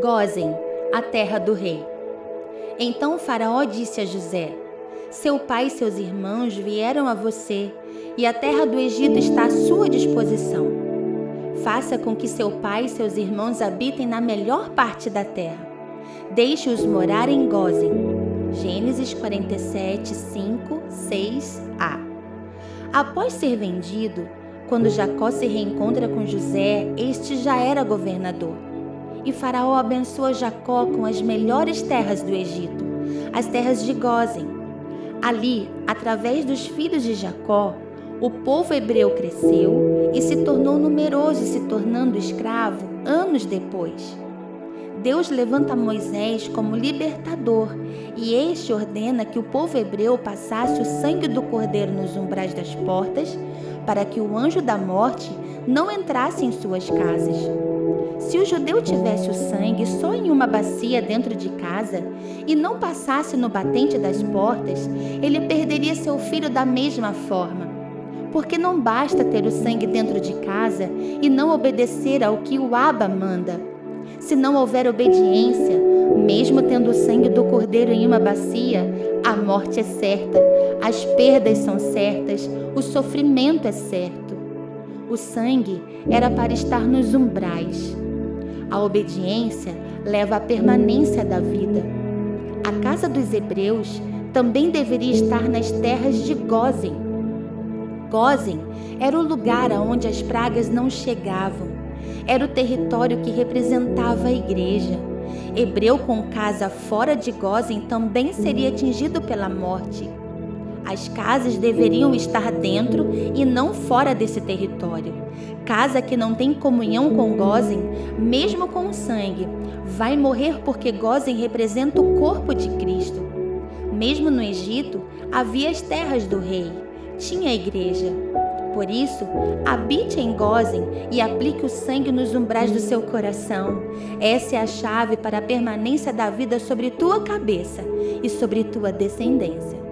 Gozem, a terra do rei. Então Faraó disse a José: Seu pai e seus irmãos vieram a você, e a terra do Egito está à sua disposição. Faça com que seu pai e seus irmãos habitem na melhor parte da terra. Deixe-os morar em Gozem. Gênesis 47, 5, 6a. Após ser vendido, quando Jacó se reencontra com José, este já era governador. E Faraó abençoa Jacó com as melhores terras do Egito, as terras de Gozem. Ali, através dos filhos de Jacó, o povo hebreu cresceu e se tornou numeroso, se tornando escravo anos depois. Deus levanta Moisés como libertador e este ordena que o povo hebreu passasse o sangue do cordeiro nos umbrais das portas para que o anjo da morte não entrasse em suas casas. Se o judeu tivesse o sangue só em uma bacia dentro de casa e não passasse no batente das portas, ele perderia seu filho da mesma forma. Porque não basta ter o sangue dentro de casa e não obedecer ao que o Aba manda. Se não houver obediência, mesmo tendo o sangue do cordeiro em uma bacia, a morte é certa, as perdas são certas, o sofrimento é certo. O sangue era para estar nos umbrais. A obediência leva à permanência da vida. A casa dos hebreus também deveria estar nas terras de Gozem. Gozem era o lugar aonde as pragas não chegavam. Era o território que representava a igreja. Hebreu com casa fora de Gozem também seria atingido pela morte. As casas deveriam estar dentro e não fora desse território. Casa que não tem comunhão com Gozem, mesmo com o sangue, vai morrer porque Gozem representa o corpo de Cristo. Mesmo no Egito, havia as terras do rei, tinha a igreja. Por isso, habite em Gozem e aplique o sangue nos umbrais do seu coração. Essa é a chave para a permanência da vida sobre tua cabeça e sobre tua descendência.